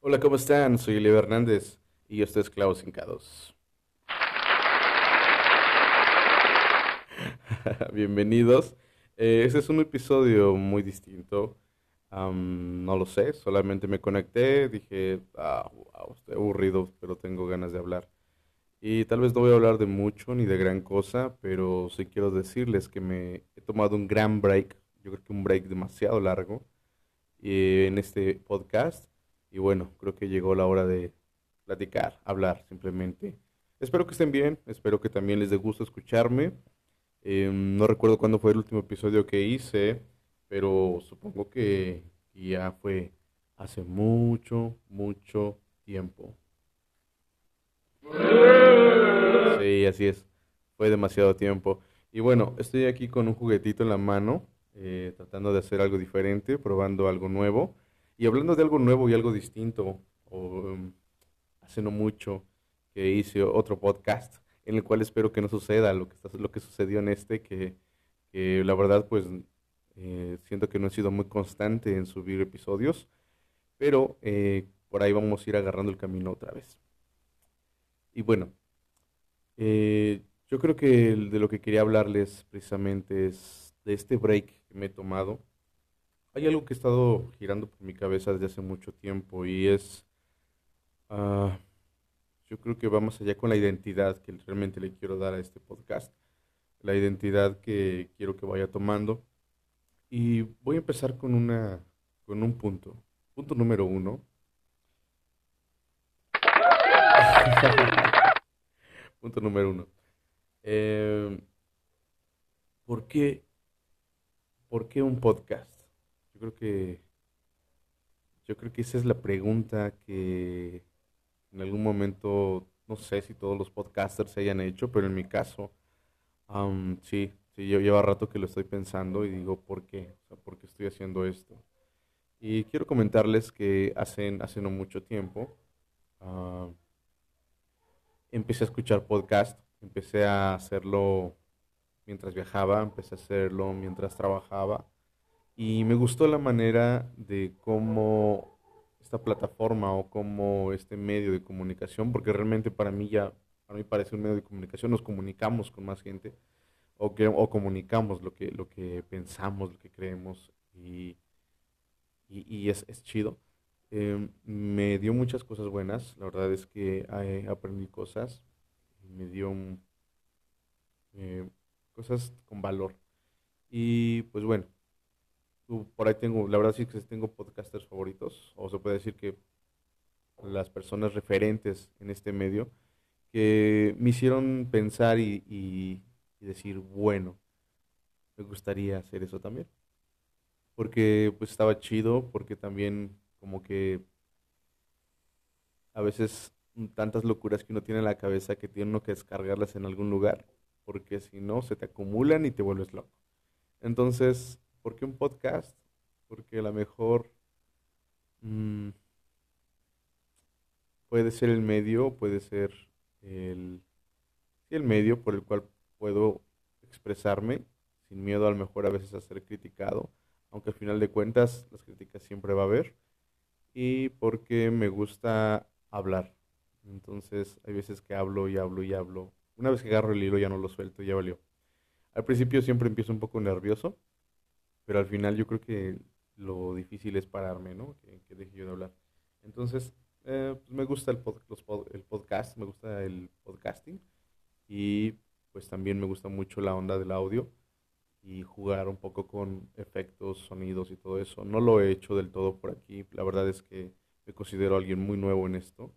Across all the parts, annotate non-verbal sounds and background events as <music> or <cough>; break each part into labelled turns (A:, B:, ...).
A: Hola, ¿cómo están? Soy Leo Hernández y esto es Clavos Hincados. <laughs> Bienvenidos. Eh, este es un episodio muy distinto. No lo sé, solamente me conecté, dije, ah, wow, estoy aburrido, pero tengo ganas de hablar. Y tal vez no voy a hablar de mucho ni de gran cosa, pero sí quiero decirles que me he tomado un gran break, yo creo que un break demasiado largo eh, en este podcast. Y bueno, creo que llegó la hora de platicar, hablar simplemente. Espero que estén bien, espero que también les dé gusto escucharme. Eh, no recuerdo cuándo fue el último episodio que hice, pero supongo que ya fue hace mucho, mucho tiempo. Sí, así es. Fue demasiado tiempo. Y bueno, estoy aquí con un juguetito en la mano, eh, tratando de hacer algo diferente, probando algo nuevo. Y hablando de algo nuevo y algo distinto, o, um, hace no mucho que hice otro podcast en el cual espero que no suceda lo que, lo que sucedió en este, que, que la verdad pues eh, siento que no he sido muy constante en subir episodios, pero eh, por ahí vamos a ir agarrando el camino otra vez. Y bueno, yo creo que de lo que quería hablarles precisamente es de este break que me he tomado. Hay algo que ha estado girando por mi cabeza desde hace mucho tiempo y es, ah, yo creo que va más allá con la identidad que realmente le quiero dar a este podcast, la identidad que quiero que vaya tomando. Y voy a empezar con una, con un punto. Punto número uno. <laughs> Punto número uno. Eh, ¿por qué, por qué un podcast? Yo creo que, yo creo que esa es la pregunta que en algún momento, no sé si todos los podcasters se hayan hecho, pero en mi caso, sí, sí, yo lleva rato que lo estoy pensando y digo, ¿por qué? O sea, ¿por qué estoy haciendo esto? Y quiero comentarles que hace, hace no mucho tiempo, ah, empecé a escuchar podcast, empecé a hacerlo mientras viajaba, empecé a hacerlo mientras trabajaba y me gustó la manera de cómo esta plataforma o cómo este medio de comunicación, porque realmente para mí ya, a mí parece un medio de comunicación, nos comunicamos con más gente o, que, o comunicamos lo que, lo que pensamos, lo que creemos y, y, y es, es chido. Eh, me dio muchas cosas buenas, la verdad es que eh, aprendí cosas, me dio eh, cosas con valor. Y pues bueno, por ahí tengo, la verdad sí que tengo podcasters favoritos, o se puede decir que las personas referentes en este medio que me hicieron pensar y, y- y decir, bueno, me gustaría hacer eso también. Porque pues estaba chido, porque también como que a veces tantas locuras que uno tiene en la cabeza que tiene uno que descargarlas en algún lugar, porque si no se te acumulan y te vuelves loco. Entonces, ¿por qué un podcast? Porque a lo mejor mm, puede ser el medio, puede ser el, el medio por el cual puedo expresarme sin miedo a lo mejor a veces a ser criticado, aunque al final de cuentas las críticas siempre va a haber, y porque me gusta hablar. Entonces, hay veces que hablo y hablo y hablo. Una vez que agarro el hilo ya no lo suelto, ya valió. Al principio siempre empiezo un poco nervioso, pero al final yo creo que lo difícil es pararme, ¿no? Que, que deje yo de hablar. Entonces, eh, pues me gusta el, los el podcast, me gusta el podcasting y pues también me gusta mucho la onda del audio y jugar un poco con efectos, sonidos y todo eso. No lo he hecho del todo por aquí, la verdad es que me considero alguien muy nuevo en esto,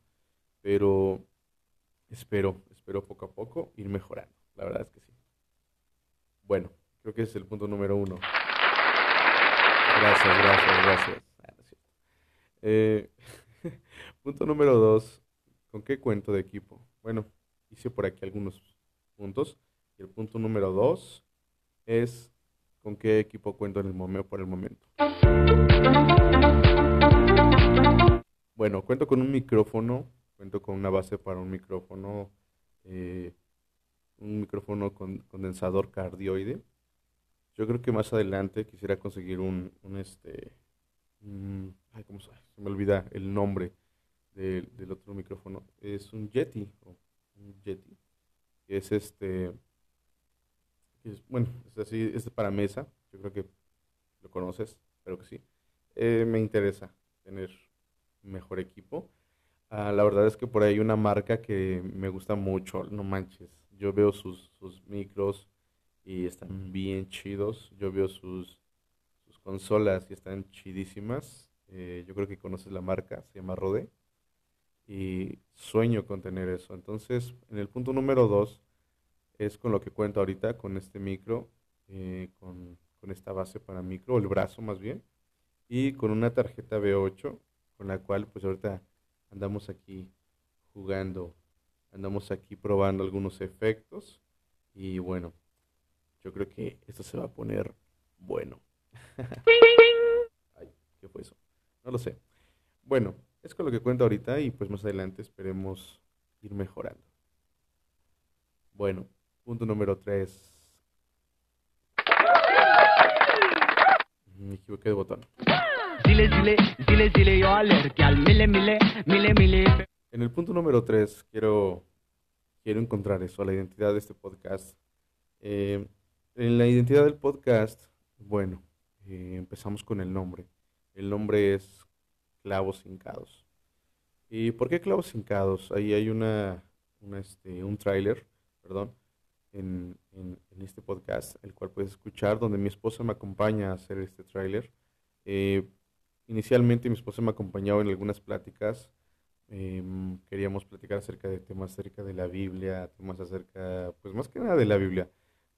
A: pero espero, espero poco a poco ir mejorando, la verdad es que sí. Bueno, creo que ese es el punto número uno. Gracias, gracias, gracias. Ah. Eh, <laughs> punto número dos, ¿con qué cuento de equipo? Bueno, hice por aquí algunos puntos. Y el punto número dos es con qué equipo cuento en el momento por el momento. Bueno, cuento con un micrófono, cuento con una base para un micrófono, eh, un micrófono con condensador cardioide, Yo creo que más adelante quisiera conseguir un, un este, un- ay, ¿cómo se, se me olvida el nombre del, del otro micrófono? Es un Yeti, o un Yeti, que es este, que es- bueno, es así, es para mesa, yo creo que lo conoces, espero que sí. Eh, me interesa tener mejor equipo. Ah, la verdad es que por ahí hay una marca que me gusta mucho, no manches. Yo veo sus, sus micros y están bien chidos. Yo veo sus, sus consolas y están chidísimas. Eh, yo creo que conoces la marca, se llama Rode. Y sueño con tener eso. Entonces, en el punto número dos es con lo que cuento ahorita, con este micro, eh, con, con esta base para micro, el brazo más bien, y con una tarjeta V8, con la cual pues ahorita andamos aquí jugando, andamos aquí probando algunos efectos, y bueno, yo creo que esto se va a poner bueno. <laughs> Ay, ¿qué fue eso? No lo sé. Bueno, es con lo que cuento ahorita y pues más adelante esperemos ir mejorando. Bueno, punto número 3. Me equivoqué de botón.
B: Zile zile, zile zile yo al mile mile, mile mile.
A: En el punto número 3 quiero, quiero encontrar eso, la identidad de este podcast. Eh, en la identidad del podcast, bueno, eh, empezamos con el nombre. El nombre es Clavos Hincados. ¿Y por qué Clavos Hincados? Ahí hay una, una, este, un tráiler, perdón, en, en- en este podcast, el cual puedes escuchar, donde mi esposa me acompaña a hacer este tráiler. Eh, inicialmente mi esposa me acompañaba en algunas pláticas. em, queríamos platicar acerca de temas acerca de la Biblia, temas acerca, pues más que nada de la Biblia.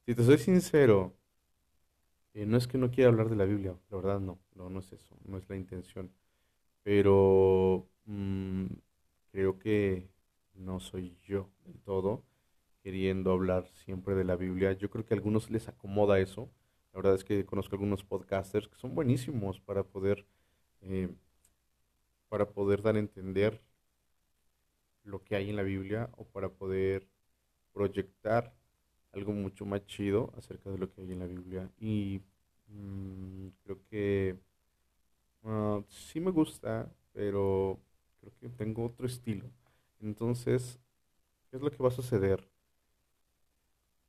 A: Si te soy sincero, eh, no es que no quiera hablar de la Biblia, la verdad no, no, no es eso, no es la intención. Pero mm, creo que no soy yo del todo queriendo hablar siempre de la Biblia. Yo creo que a algunos les acomoda eso. La verdad es que conozco algunos podcasters que son buenísimos para poder, eh, para poder dar a entender lo que hay en la Biblia o para poder proyectar algo mucho más chido acerca de lo que hay en la Biblia. Y mm, creo que ah, sí me gusta, pero creo que tengo otro estilo. Entonces, ¿qué es lo que va a suceder?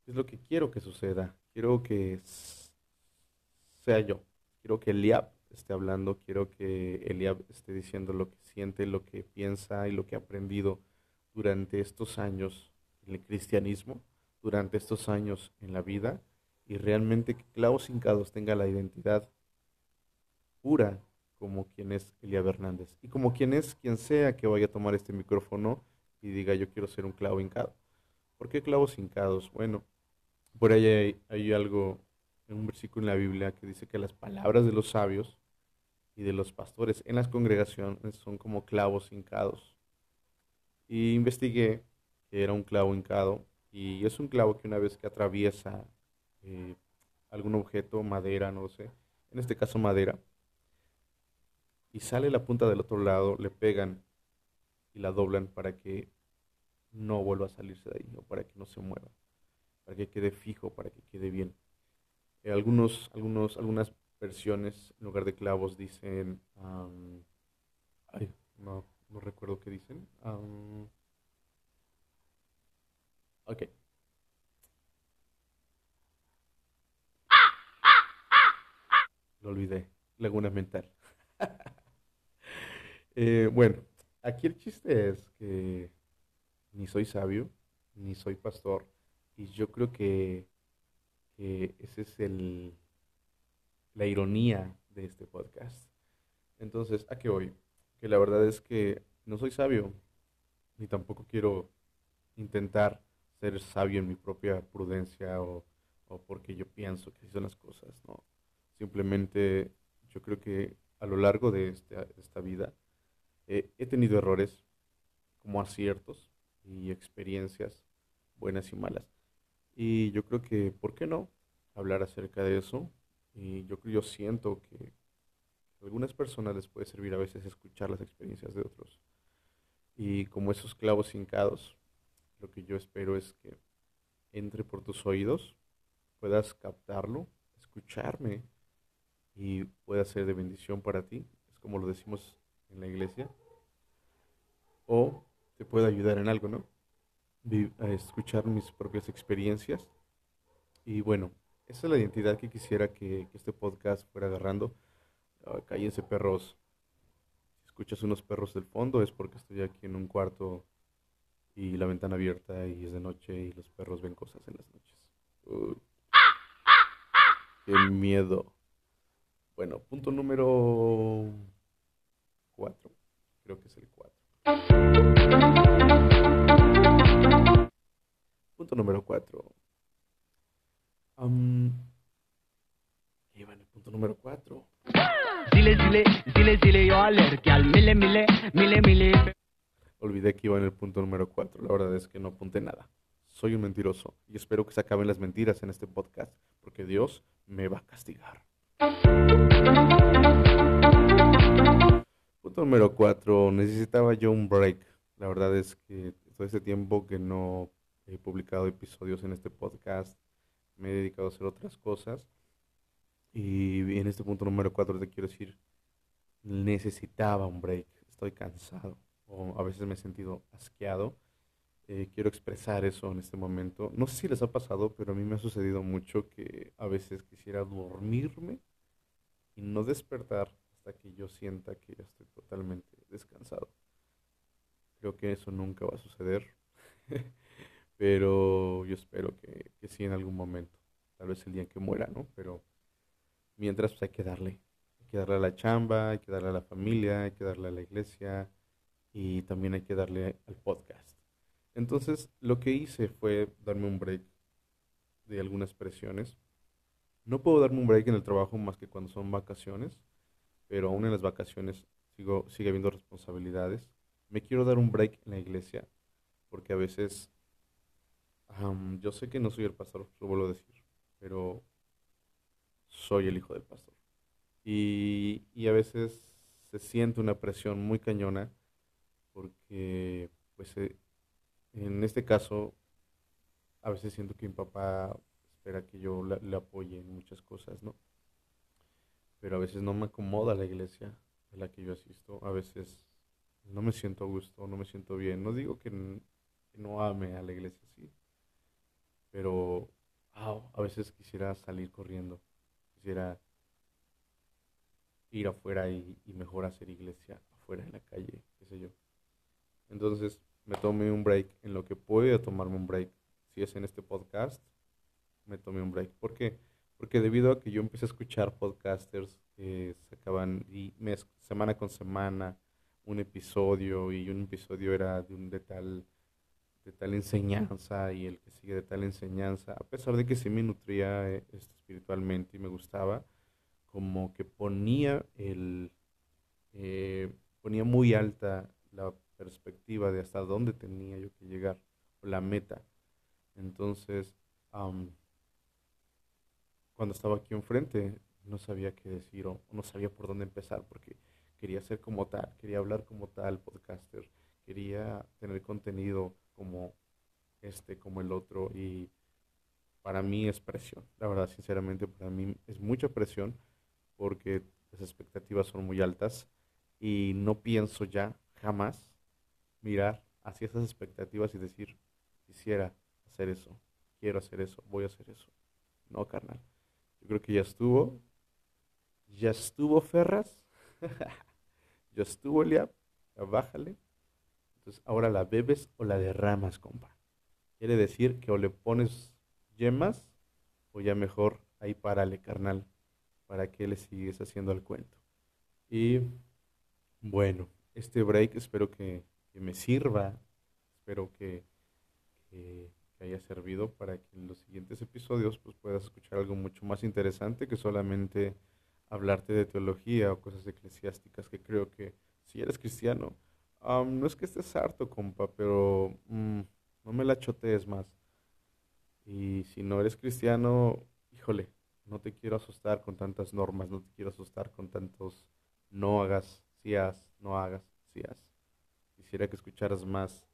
A: ¿Qué es lo que quiero que suceda? Quiero que sea yo. Quiero que Eliab esté hablando, quiero que Eliab esté diciendo lo que siente, lo que piensa y lo que ha aprendido durante estos años en el cristianismo, durante estos años en la vida, y realmente que Clavos Hincados tenga la identidad pura como quien es Eliab Hernández y como quien es quien sea que vaya a tomar este micrófono y diga yo quiero ser un clavo hincado. ¿Por qué clavos hincados? Bueno, por ahí hay, hay algo, en un versículo en la Biblia que dice que las palabras de los sabios de los pastores en las congregaciones son como clavos hincados. Y investigué que era un clavo hincado y es un clavo que una vez que atraviesa eh, algún objeto, madera, no sé, en este caso madera, y sale la punta del otro lado, le pegan y la doblan para que no vuelva a salirse de ahí o para que no se mueva, para que quede fijo, para que quede bien. Eh, algunos, algunos, algunas versiones en lugar de clavos dicen, ay, no, no recuerdo qué dicen. am, ok. Lo olvidé. Laguna mental. <laughs> Eh, bueno, aquí el chiste es que ni soy sabio, ni soy pastor, y yo creo que, esa es el, la ironía de este podcast. Entonces, ¿a qué voy? Que la verdad es que no soy sabio, ni tampoco quiero intentar ser sabio en mi propia prudencia o, o porque yo pienso que así son las cosas, ¿no? Simplemente yo creo que a lo largo de esta, esta vida he tenido errores como aciertos y experiencias buenas y malas. Y yo creo que, ¿por qué no? Hablar acerca de eso. Y yo, yo siento que a algunas personas les puede servir a veces escuchar las experiencias de otros. Y como esos clavos hincados, lo que yo espero es que entre por tus oídos, puedas captarlo, escucharme y pueda ser de bendición para ti, es como lo decimos en la iglesia, o te puede ayudar en algo, ¿no? A escuchar mis propias experiencias. Y bueno, esa es la identidad que quisiera que, este podcast fuera agarrando. Uh, cállense perros. Si escuchas unos perros del fondo es porque estoy aquí en un cuarto y la ventana abierta y es de noche y los perros ven cosas en las noches. ¡Qué miedo! Bueno, punto número 4. Creo que es el 4. Punto número 4. Um, iba en el punto número 4. Zile, zile, zile, zile, yo al mile, mile, mile, mile. Olvidé que iba en el punto número 4. La verdad es que no apunté nada. Soy un mentiroso y espero que se acaben las mentiras en este podcast, porque Dios me va a castigar. Punto número 4. Necesitaba yo un break. La verdad es que todo este tiempo que no he publicado episodios en este podcast, me he dedicado a hacer otras cosas. Y en este punto número 4 te quiero decir, necesitaba un break. Estoy cansado o a veces me he sentido asqueado. Eh, quiero expresar eso en este momento. No sé si les ha pasado, pero a mí me ha sucedido mucho que a veces quisiera dormirme y no despertar hasta que yo sienta que ya estoy totalmente descansado. Creo que eso nunca va a suceder, <laughs> pero yo espero que, que, sí en algún momento, tal vez el día en que muera, ¿no? Pero mientras pues hay que darle, hay que darle a la chamba, hay que darle a la familia, hay que darle a la iglesia, y también hay que darle al podcast. Entonces, lo que hice fue darme un break de algunas presiones. No puedo darme un break en el trabajo más que cuando son vacaciones, pero aún en las vacaciones sigo, sigue habiendo responsabilidades. Me quiero dar un break en la iglesia, porque a veces yo sé que no soy el pastor, lo vuelvo a decir, pero soy el hijo del pastor. Y, y a veces se siente una presión muy cañona porque pues eh, en este caso a veces siento que mi papá espera que yo le apoye en muchas cosas, ¿no? Pero a veces no me acomoda la iglesia a la que yo asisto, a veces no me siento a gusto, no me siento bien. No digo que, no ame a la iglesia, sí, pero a veces quisiera salir corriendo, quisiera ir afuera y, y mejor hacer iglesia afuera en la calle, qué sé yo. Entonces me tomé un break en lo que puedo tomarme un break. Si es en este podcast, me tomé un break. ¿Por qué? Porque debido a que yo empecé a escuchar podcasters que sacaban y mes, semana con semana un episodio y un episodio era de, un, de, tal, de tal enseñanza y el que sigue de tal enseñanza, a pesar de que sí me nutría eh, espiritualmente y me gustaba, como que ponía el eh, ponía muy alta la perspectiva de hasta dónde tenía yo que llegar, o la meta. Entonces, cuando estaba aquí enfrente, no sabía qué decir o no sabía por dónde empezar, porque quería ser como tal, quería hablar como tal, podcaster, quería tener contenido como este, como el otro, y para mí es presión, la verdad, sinceramente, para mí es mucha presión, porque las expectativas son muy altas y no pienso ya jamás mirar hacia esas expectativas y decir, quisiera hacer eso, quiero hacer eso, voy a hacer eso. No, carnal. Yo creo que ya estuvo. Ya estuvo Ferras. <laughs> ya estuvo Eliab. Ya bájale. Entonces ahora la bebes o la derramas, compa. Quiere decir que o le pones yemas o ya mejor ahí párale, carnal. Para que le sigues haciendo el cuento. Y bueno, este break espero que me sirva. Espero que, que, haya servido para que en los siguientes episodios pues, puedas escuchar algo mucho más interesante que solamente hablarte de teología o cosas eclesiásticas que creo que si eres cristiano, no es que estés harto, compa, pero mm, no me la chotees más. Y si no eres cristiano, híjole, no te quiero asustar con tantas normas, no te quiero asustar con tantos no hagas, si haz, no hagas, si haz. Quisiera que escucharas más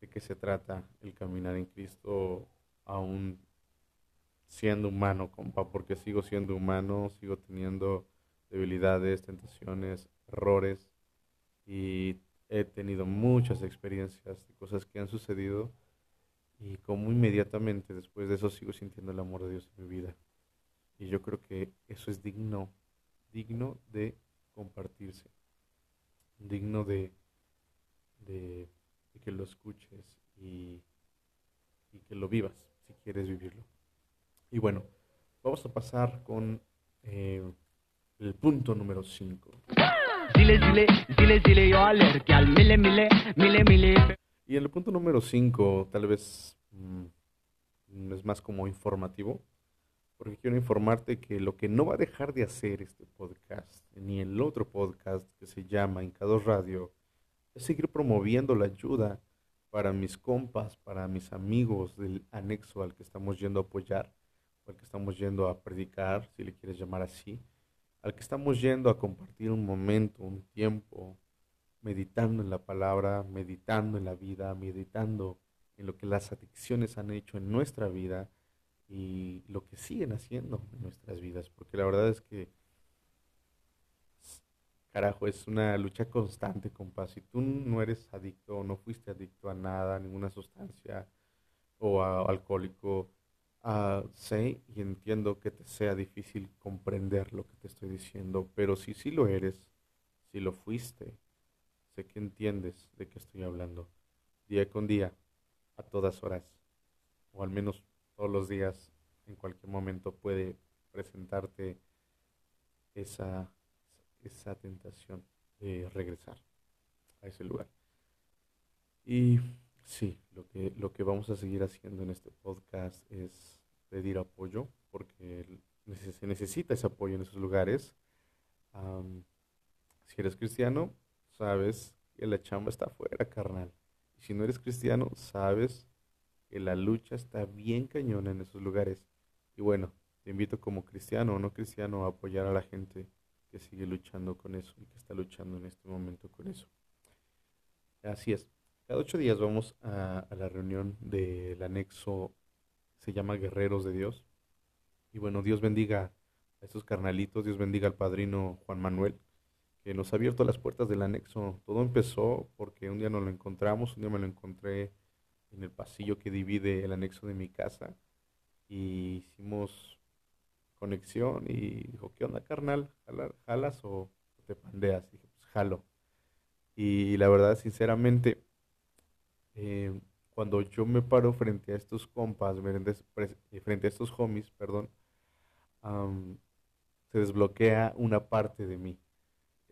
A: de qué se trata el caminar en Cristo aún siendo humano, compa, porque sigo siendo humano, sigo teniendo debilidades, tentaciones, errores y he tenido muchas experiencias de cosas que han sucedido y como inmediatamente después de eso sigo sintiendo el amor de Dios en mi vida. Y yo creo que eso es digno, digno de compartirse, digno de, de, que lo escuches y, y que lo vivas si quieres vivirlo. Y bueno, vamos a pasar con eh, el punto número 5. Y en el punto número 5, tal vez mm, es más como informativo, porque quiero informarte que lo que no va a dejar de hacer este podcast, ni el otro podcast que se llama Incados Radio, es seguir promoviendo la ayuda para mis compas, para mis amigos del anexo al que estamos yendo a apoyar, al que estamos yendo a predicar, si le quieres llamar así, al que estamos yendo a compartir un momento, un tiempo, meditando en la palabra, meditando en la vida, meditando en lo que las adicciones han hecho en nuestra vida y lo que siguen haciendo en nuestras vidas, porque la verdad es que, carajo, es una lucha constante, compa. Si tú no eres adicto o no fuiste adicto a nada, a ninguna sustancia o a, alcohólico, uh, sé y entiendo que te sea difícil comprender lo que te estoy diciendo, pero si sí lo eres, si lo fuiste, sé que entiendes de qué estoy hablando. Día con día, a todas horas, o al menos todos los días, en cualquier momento puede presentarte esa, esa tentación de regresar a ese lugar. Y sí, lo que, lo que vamos a seguir haciendo en este podcast es pedir apoyo, porque se necesita ese apoyo en esos lugares. si eres cristiano, sabes que la chamba está afuera, carnal. Y si no eres cristiano, sabes que la lucha está bien cañona en esos lugares. Y bueno, te invito como cristiano o no cristiano a apoyar a la gente que sigue luchando con eso y que está luchando en este momento con eso. Así es. Cada ocho días vamos a, la reunión del anexo, se llama Guerreros de Dios. Y bueno, Dios bendiga a estos carnalitos, Dios bendiga al padrino Juan Manuel, que nos ha abierto las puertas del anexo. Todo empezó porque un día nos lo encontramos, un día me lo encontré en el pasillo que divide el anexo de mi casa y hicimos conexión y dijo, ¿qué onda carnal? ¿Jalas o te pandeas? dije, pues jalo. Y la verdad, sinceramente, eh, cuando yo me paro frente a estos compas, eh, frente a estos homies, perdón, se desbloquea una parte de mí.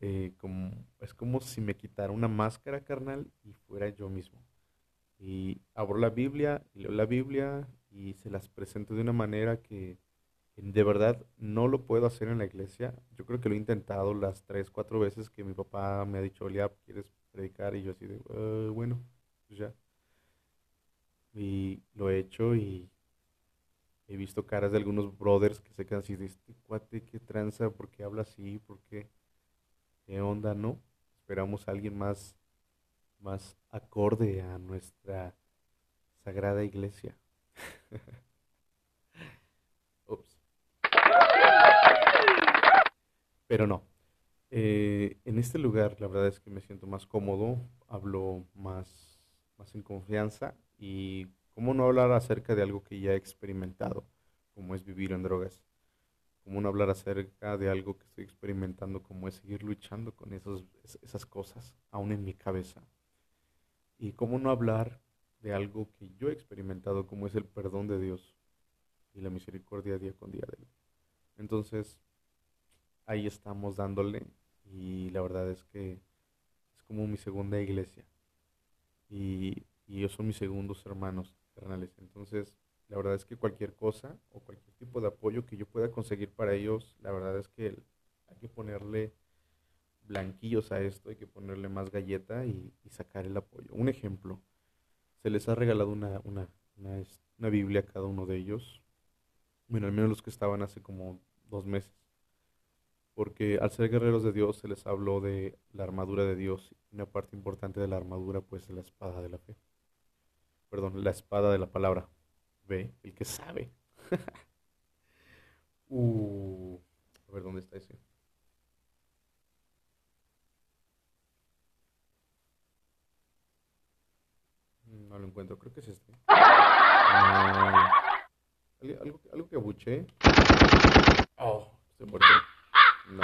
A: Eh, es como si me quitara una máscara carnal y fuera yo mismo y abro la Biblia y leo la Biblia y se las presento de una manera que de verdad no lo puedo hacer en la iglesia. Yo creo que lo he intentado las tres, cuatro veces que mi papá me ha dicho, Olia, ¿quieres predicar? Y yo así de, ah, bueno, ya. Y lo he hecho y he visto caras de algunos brothers que se quedan así de, este cuate, ¿qué tranza? ¿Por qué habla así? ¿Por qué? ¿Qué onda? ¿No? Esperamos a alguien más más acorde a nuestra sagrada iglesia. <laughs> Ups. Pero no. Eh, en este lugar la verdad es que me siento más cómodo, hablo más, en confianza y cómo no hablar acerca de algo que ya he experimentado, como es vivir en drogas. Cómo no hablar acerca de algo que estoy experimentando, como es seguir luchando con esos, esas cosas, aún en mi cabeza. Y cómo no hablar de algo que yo he experimentado, como es el perdón de Dios y la misericordia día con día de Él. Entonces, ahí estamos dándole y la verdad es que es como mi segunda iglesia. Y, y ellos son mis segundos hermanos carnales. Entonces, la verdad es que cualquier cosa o cualquier tipo de apoyo que yo pueda conseguir para ellos, la verdad es que hay que ponerle blanquillos a esto, hay que ponerle más galleta y, sacar el apoyo. Un ejemplo, se les ha regalado una, una, una, Biblia a cada uno de ellos, bueno, al menos los que estaban hace como dos meses, porque al ser guerreros de Dios se les habló de la armadura de Dios, y una parte importante de la armadura pues es la espada de la fe, perdón, la espada de la palabra, ve, el que sabe. <laughs> Uh, a ver, ¿dónde está ese? Mm, No lo encuentro, creo que es este. <laughs> Ah, ¿algo, algo, algo que abuché? Oh, se muerto. No.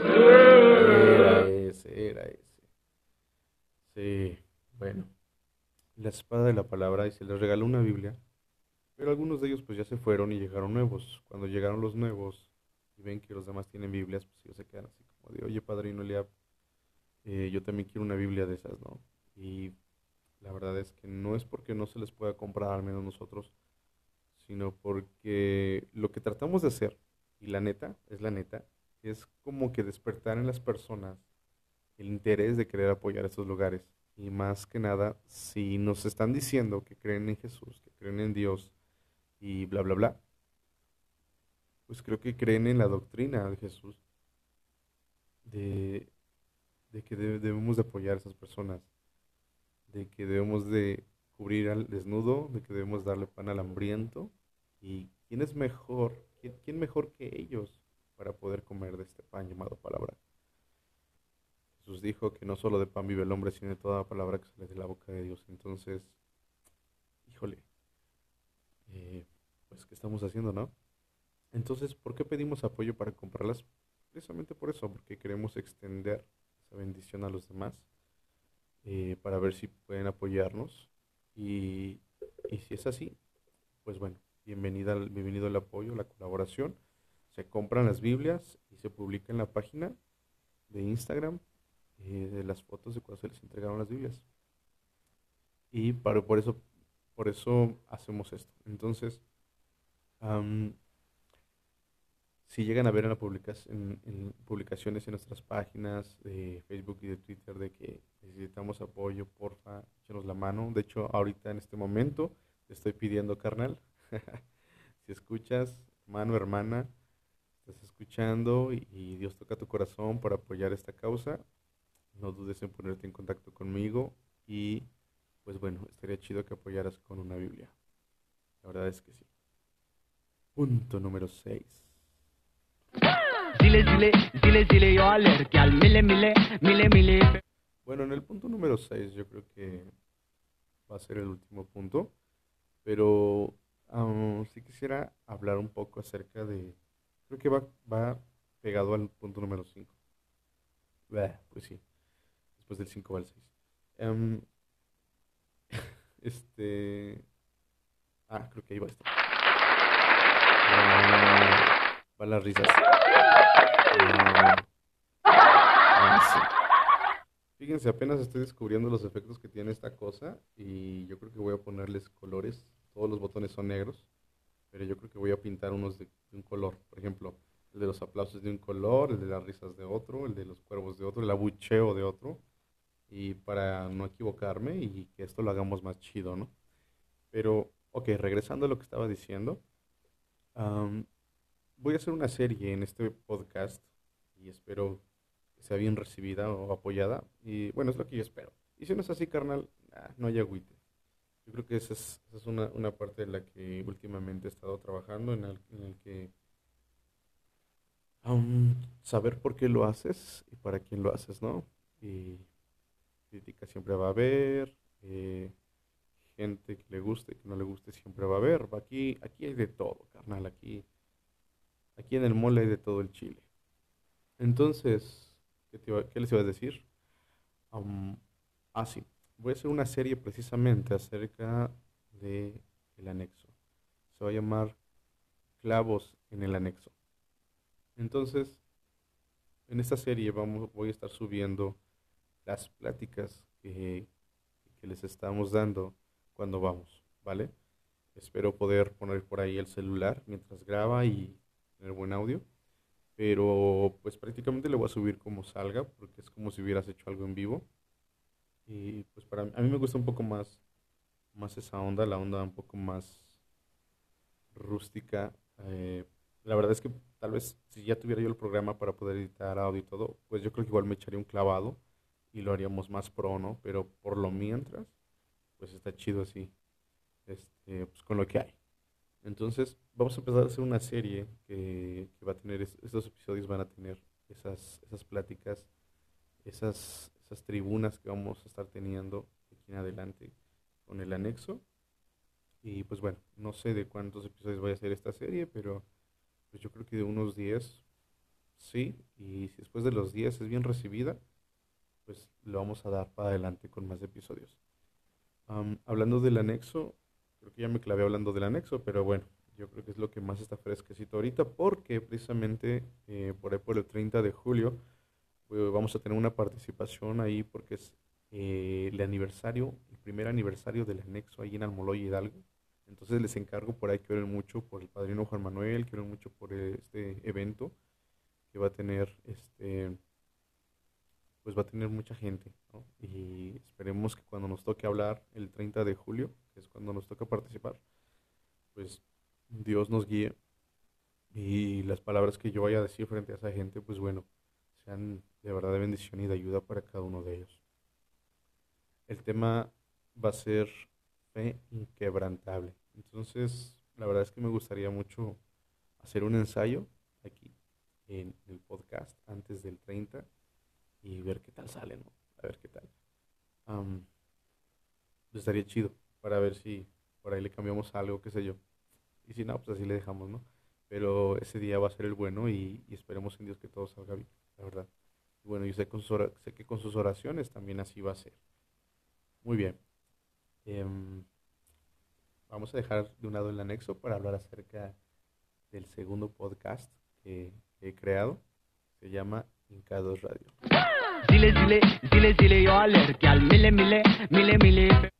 A: Era ese, era ese. Sí, bueno. La espada de la palabra y se les regaló una Biblia. Pero algunos de ellos pues ya se fueron y llegaron nuevos. Cuando llegaron los nuevos y ven que los demás tienen Biblias, pues ellos se quedan así como de, oye padrino Eliab, eh, yo también quiero una Biblia de esas, ¿no? Y la verdad es que no es porque no se les pueda comprar, al menos nosotros, sino porque lo que tratamos de hacer, y la neta, es la neta, es como que despertar en las personas el interés de querer apoyar estos lugares. Y más que nada, si nos están diciendo que creen en Jesús, que creen en Dios y bla, bla, bla, pues creo que creen en la doctrina de Jesús, de, de que debe- debemos de apoyar a esas personas, de que debemos de cubrir al desnudo, de que debemos darle pan al hambriento. ¿Y quién es mejor? ¿Quién, mejor que ellos para poder comer de este pan llamado palabra? Jesús dijo que no solo de pan vive el hombre, sino de toda palabra que sale de la boca de Dios. Entonces, híjole, eh, pues, ¿qué estamos haciendo, no? Entonces, ¿por qué pedimos apoyo para comprarlas? Precisamente por eso, porque queremos extender esa bendición a los demás, eh, para ver si pueden apoyarnos. Y, y si es así, pues bueno, bienvenida, bienvenido el apoyo, la colaboración. Se compran las Biblias y se publica en la página de Instagram eh, de las fotos de cuando se les entregaron las Biblias. Y para, por eso, por eso hacemos esto. Entonces, am, si llegan a ver en, la publicas- en, en publicaciones en nuestras páginas de Facebook y de Twitter de que necesitamos apoyo, porfa, échenos la mano. De hecho, ahorita en este momento te estoy pidiendo, carnal, <laughs> si escuchas, hermano, hermana, estás escuchando y, y Dios toca tu corazón para apoyar esta causa, no dudes en ponerte en contacto conmigo y pues bueno, estaría chido que apoyaras con una Biblia. La verdad es que sí. Punto número 6.
B: Zile zile, zile zile yo alergi al mile mile, mile mile.
A: Bueno, en el punto número 6 yo creo que va a ser el último punto, pero ah, sí quisiera hablar un poco acerca de, creo que va, va pegado al punto número 5. Pues sí, después del 5 va el 6. <laughs> este... Ah, creo que ahí va esto. Ah, va las risas. Ah. Fíjense, apenas estoy descubriendo los efectos que tiene esta cosa y yo creo que voy a ponerles colores. Todos los botones son negros, pero yo creo que voy a pintar unos de, un color. Por ejemplo, el de los aplausos de un color, el de las risas de otro, el de los cuervos de otro, el abucheo de otro. Y para no equivocarme y que esto lo hagamos más chido, ¿no? Pero, ok, regresando a lo que estaba diciendo, am, voy a hacer una serie en este podcast y espero que sea bien recibida o apoyada. Y bueno, es lo que yo espero. Y si no es así, carnal, ah, no hay agüite. Yo creo que esa es, esa es una, una parte en la que últimamente he estado trabajando, en el, en el que am, saber por qué lo haces y para quién lo haces, ¿no? Y crítica siempre va a haber, eh, gente que le guste, que no le guste, siempre va a haber. Aquí, aquí hay de todo, carnal. Aquí, aquí en el mole hay de todo el chile. Entonces, ¿qué, te iba- les iba a decir? Am, ah, sí. Voy a hacer una serie precisamente acerca de el anexo. Se va a llamar Clavos en el anexo. Entonces, en esta serie voy a estar subiendo las pláticas que les estamos dando cuando vamos, ¿vale? Espero poder poner por ahí el celular mientras graba y tener buen audio. Pero pues prácticamente le voy a subir como salga, porque es como si hubieras hecho algo en vivo. Y pues para mí, a mí me gusta un poco más, más esa onda, la onda un poco más rústica. Eh, la verdad es que tal vez si ya tuviera yo el programa para poder editar audio y todo, pues yo creo que igual me echaría un clavado y lo haríamos más pro, ¿no? Pero por lo mientras, pues está chido así, este, pues con lo que hay. Entonces, vamos a empezar a hacer una serie que, que va a tener, es- estos episodios van a tener esas, esas pláticas, esas, esas tribunas que vamos a estar teniendo aquí en adelante con el anexo. Y pues bueno, no sé de cuántos episodios vaya a ser esta serie, pero pues yo creo que de unos 10, sí. Y si después de los 10 es bien recibida, pues lo vamos a dar para adelante con más episodios. Hablando del anexo, creo que ya me clavé hablando del anexo, pero bueno, yo creo que es lo que más está fresquecito ahorita, porque precisamente eh, por ahí por el 30 de julio eh, vamos a tener una participación ahí porque es eh, el aniversario, el primer aniversario del anexo ahí en Almoloya Hidalgo. Entonces les encargo por ahí que oren mucho por el padrino Juan Manuel, que oren mucho por este evento que va a tener este pues va a tener mucha gente, ¿no? Y esperemos que cuando nos toque hablar el 30 de julio, es cuando nos toca participar, pues Dios nos guíe y las palabras que yo vaya a decir frente a esa gente, pues bueno, sean de verdad de bendición y de ayuda para cada uno de ellos. El tema va a ser fe inquebrantable. Entonces, la verdad es que me gustaría mucho hacer un ensayo aquí en el podcast antes del 30 y ver qué tal sale, ¿no? A ver qué tal. Pues estaría chido para ver si por ahí le cambiamos algo, qué sé yo. Y si no, pues así le dejamos, ¿no? Pero ese día va a ser el bueno y, y esperemos en Dios que todo salga bien, la verdad. Y bueno, yo sé, con sus sé que con sus oraciones también así va a ser. Muy bien. Em, vamos a dejar de un lado el anexo para hablar acerca del segundo podcast que, he creado. Se llama Incados Radio.
B: Zile zile, zile zile yo al mile mile, mile mile.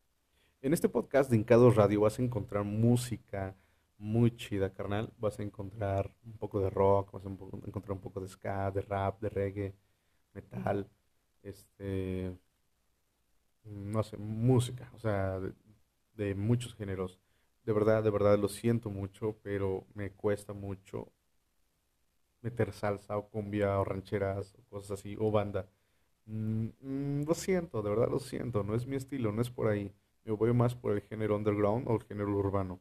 A: En este podcast de Incados Radio vas a encontrar música muy chida, carnal. Vas a encontrar un poco de rock, vas a encontrar un poco de ska, de rap, de reggae, metal, este, no sé, música, o sea, de, de muchos géneros. De verdad, de verdad lo siento mucho, pero me cuesta mucho meter salsa o cumbia o rancheras o cosas así, o banda. Mm, mm, lo siento, de verdad lo siento, no es mi estilo, no es por ahí. Me voy más por el género underground o el género urbano.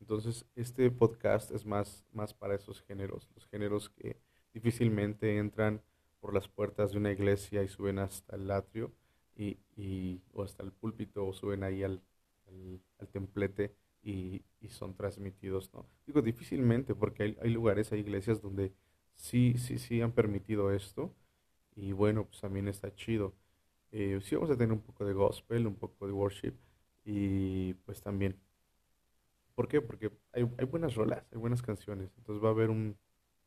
A: Entonces, este podcast es más, más para esos géneros, los géneros que difícilmente entran por las puertas de una iglesia y suben hasta el atrio y, y- o hasta el púlpito o suben ahí al, al, templete y, y son transmitidos, ¿no? Digo difícilmente porque hay, hay lugares, hay iglesias donde sí, sí, sí han permitido esto y bueno, pues también está chido. Eh, sí vamos a tener un poco de gospel, un poco de worship y pues también ¿Por qué? Porque hay, hay buenas rolas, hay buenas canciones. Entonces va a haber un,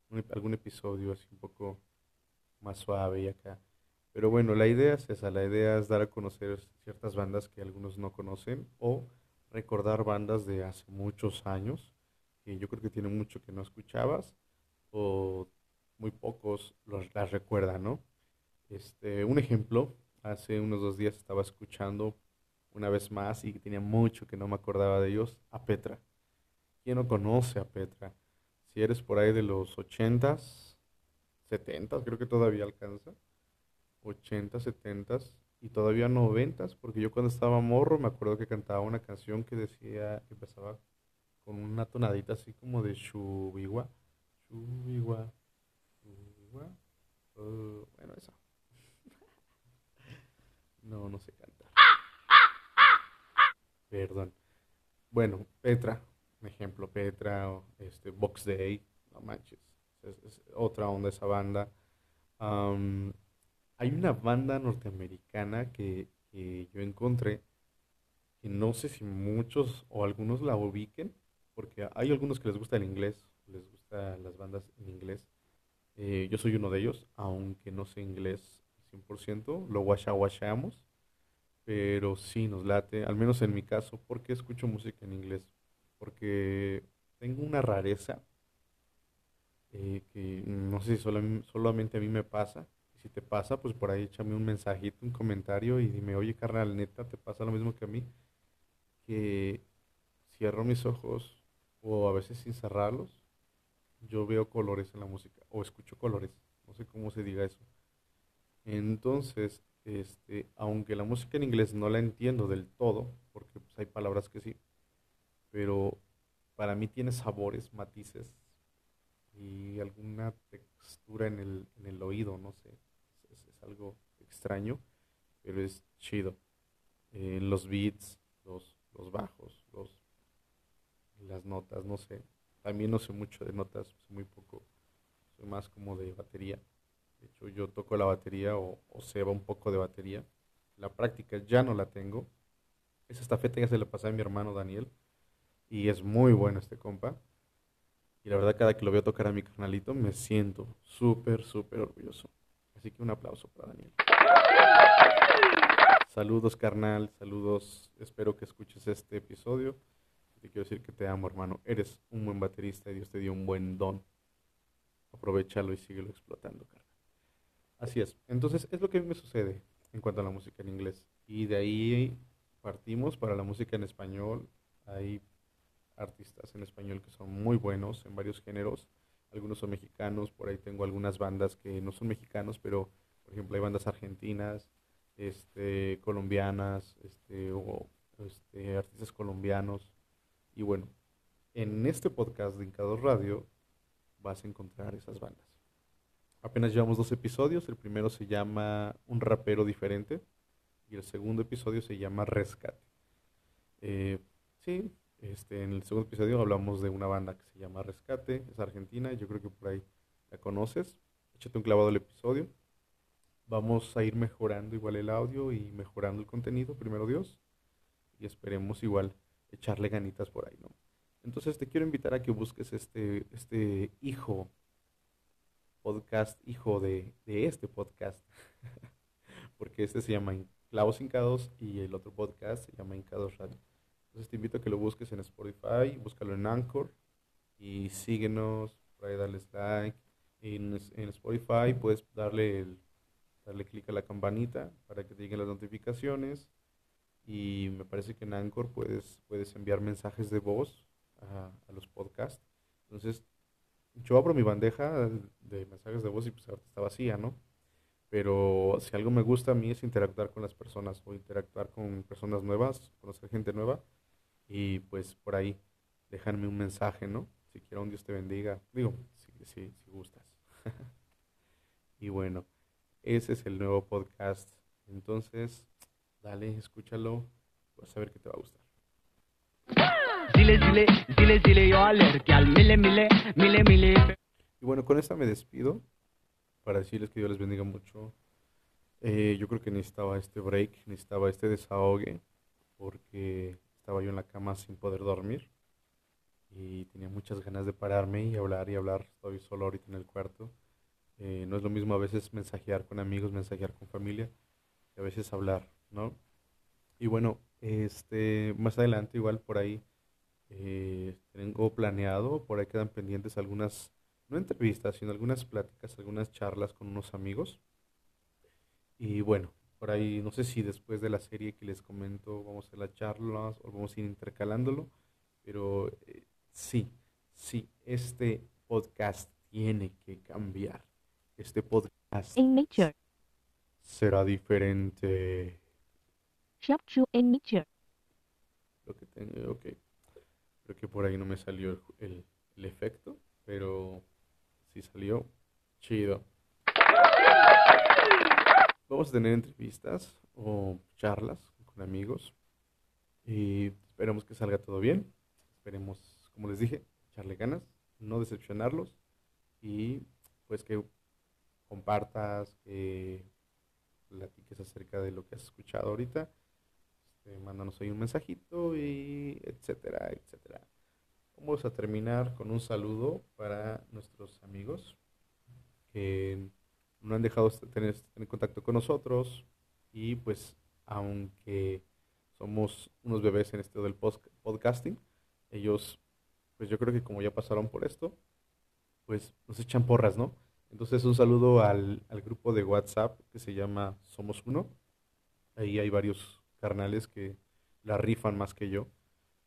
A: un algún episodio así un poco más suave y acá. Pero bueno, la idea es esa, la idea es dar a conocer ciertas bandas que algunos no conocen o recordar bandas de hace muchos años que yo creo que tienen mucho que no escuchabas o muy pocos los, las recuerdan, ¿no? Este, un ejemplo, hace unos dos días estaba escuchando una vez más y tenía mucho que no me acordaba de ellos, a Petra. ¿Quién no conoce a Petra? Si eres por ahí de los ochentas, setentas, creo que todavía alcanza, ochentas, setentas y todavía noventas, porque yo cuando estaba morro me acuerdo que cantaba una canción que decía, que empezaba con una tonadita así como de Shubiwa, Shubiwa, Shubiwa, uh, bueno, esa. No, no sé cantar. Perdón. Bueno, Petra, un ejemplo, Petra, o este, Box Day, no manches, es, otra onda esa banda. Am, hay una banda norteamericana que, que yo encontré, que no sé si muchos o algunos la ubiquen, porque hay algunos que les gusta el inglés, les gustan las bandas en inglés. Eh, yo soy uno de ellos, aunque no sé inglés 100%, lo guachamos pero sí nos late, al menos en mi caso, porque escucho música en inglés, porque tengo una rareza eh, que no sé si solam- solamente a mí me pasa, y si te pasa, pues por ahí échame un mensajito, un comentario y dime, oye carnal, neta, ¿te pasa lo mismo que a mí? Que cierro mis ojos o a veces sin cerrarlos, yo veo colores en la música o escucho colores, no sé cómo se diga eso. Entonces, este, aunque la música en inglés no la entiendo del todo, porque pues, hay palabras que sí, pero para mí tiene sabores, matices y alguna textura en el, en el oído, no sé. Es, algo extraño, pero es chido. Eh, los beats, los, los bajos, los, las notas, no sé. También no sé mucho de notas, sé muy poco. Soy más como de batería. Hecho, yo toco la batería o, o se va un poco de batería. La práctica ya no la tengo. Esa estafeta ya se la pasé a mi hermano Daniel. Y es muy bueno este compa. Y la verdad, cada que lo veo tocar a mi carnalito, me siento súper, súper orgulloso. Así que un aplauso para Daniel. Saludos, carnal. Saludos. Espero que escuches este episodio. Te quiero decir que te amo, hermano. Eres un buen baterista y Dios te dio un buen don. Aprovechalo y síguelo explotando, carnal. Así es. Entonces, es lo que me sucede en cuanto a la música en inglés. Y de ahí partimos para la música en español. Hay artistas en español que son muy buenos en varios géneros. Algunos son mexicanos, por ahí tengo algunas bandas que no son mexicanos, pero por ejemplo hay bandas argentinas, este, colombianas, este, o este, artistas colombianos. Y bueno, en este podcast de Incador Radio vas a encontrar esas bandas. Apenas llevamos dos episodios. El primero se llama Un rapero diferente y el segundo episodio se llama Rescate. Eh, sí, este, en el segundo episodio hablamos de una banda que se llama Rescate, es argentina, yo creo que por ahí la conoces. Échate un clavado al episodio. Vamos a ir mejorando igual el audio y mejorando el contenido, primero Dios. Y esperemos igual echarle ganitas por ahí, ¿no? Entonces te quiero invitar a que busques este, este hijo podcast, hijo de, de este podcast, <laughs> porque este se llama Clavos Incados y el otro podcast se llama Incados Radio. Entonces te invito a que lo busques en Spotify, búscalo en Anchor y síguenos, por ahí darles like. En, en Spotify puedes darle, darle clic a la campanita para que te lleguen las notificaciones. Y me parece que en Anchor puedes, puedes enviar mensajes de voz a, a los podcasts. Entonces, yo abro mi bandeja de mensajes de voz y pues está vacía, ¿no? Pero si algo me gusta a mí es interactuar con las personas o interactuar con personas nuevas, conocer gente nueva y pues por ahí dejarme un mensaje, ¿no? Si quiero un Dios te bendiga, digo, si, si, si gustas. <laughs> y bueno, ese es el nuevo podcast. Entonces, dale, escúchalo, vas a ver que te va a gustar.
B: Zile zile, zile zile yo alergi al mile mile, mile mile.
A: Y bueno, con esta me despido para decirles que Dios les bendiga mucho. Eh, yo creo que necesitaba este break, necesitaba este desahogue, porque estaba yo en la cama sin poder dormir y tenía muchas ganas de pararme y hablar y hablar. Estoy solo ahorita en el cuarto. Eh, no es lo mismo a veces mensajear con amigos, mensajear con familia, que a veces hablar, ¿no? Y bueno, este, más adelante igual por ahí eh, tengo planeado, por ahí quedan pendientes algunas, no entrevistas, sino algunas pláticas, algunas charlas con unos amigos. Y bueno, por ahí, no sé si después de la serie que les comento vamos a hacer las charlas o vamos a ir intercalándolo, pero eh, sí, sí, este podcast tiene que cambiar. Este podcast
C: in nature.
A: será diferente.
C: Nature.
A: Lo que tengo, ok. Creo que por ahí no me salió el, el- el efecto, pero sí salió chido. Vamos a tener entrevistas o charlas con amigos y esperemos que salga todo bien. Esperemos, como les dije, echarle ganas, no decepcionarlos y pues que compartas, que platiques acerca de lo que has escuchado ahorita. Este, mándanos ahí un mensajito y etcétera, etcétera. Vamos a terminar con un saludo para nuestros amigos que no han dejado de tener, tener contacto con nosotros y pues aunque somos unos bebés en esto del podcasting, ellos pues yo creo que como ya pasaron por esto, pues nos echan porras, ¿no? Entonces un saludo al, al grupo de WhatsApp que se llama Somos Uno. Ahí hay varios carnales que la rifan más que yo.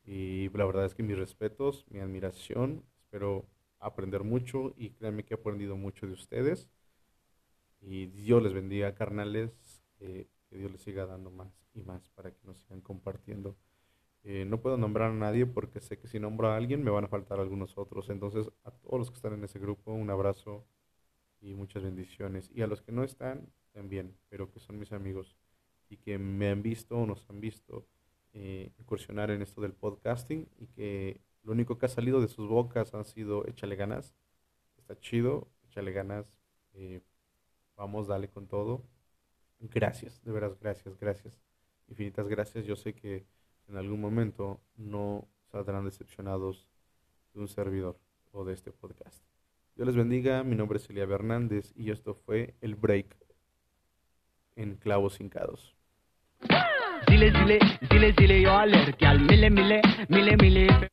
A: Y la verdad es que mis respetos, mi admiración, espero aprender mucho y créanme que he aprendido mucho de ustedes. Y Dios les bendiga, carnales, que Dios les siga dando más y más para que nos sigan compartiendo Eh, no puedo nombrar a nadie porque sé que si nombro a alguien me van a faltar algunos otros. Entonces, a todos los que están en ese grupo, un abrazo y muchas bendiciones. Y a los que no están, también, pero que son mis amigos y que me han visto o nos han visto eh, incursionar en esto del podcasting y que lo único que ha salido de sus bocas han sido échale ganas, está chido, échale ganas, eh, vamos, dale con todo. Gracias, de veras, gracias, gracias, infinitas gracias. Yo sé que en algún momento no saldrán decepcionados de un servidor o de este podcast. Dios les bendiga, mi nombre es Elia Hernández y esto fue El Break en Clavos Hincados.
B: Zile zile, zile zile, yo alerg, al mile mile, mile mile.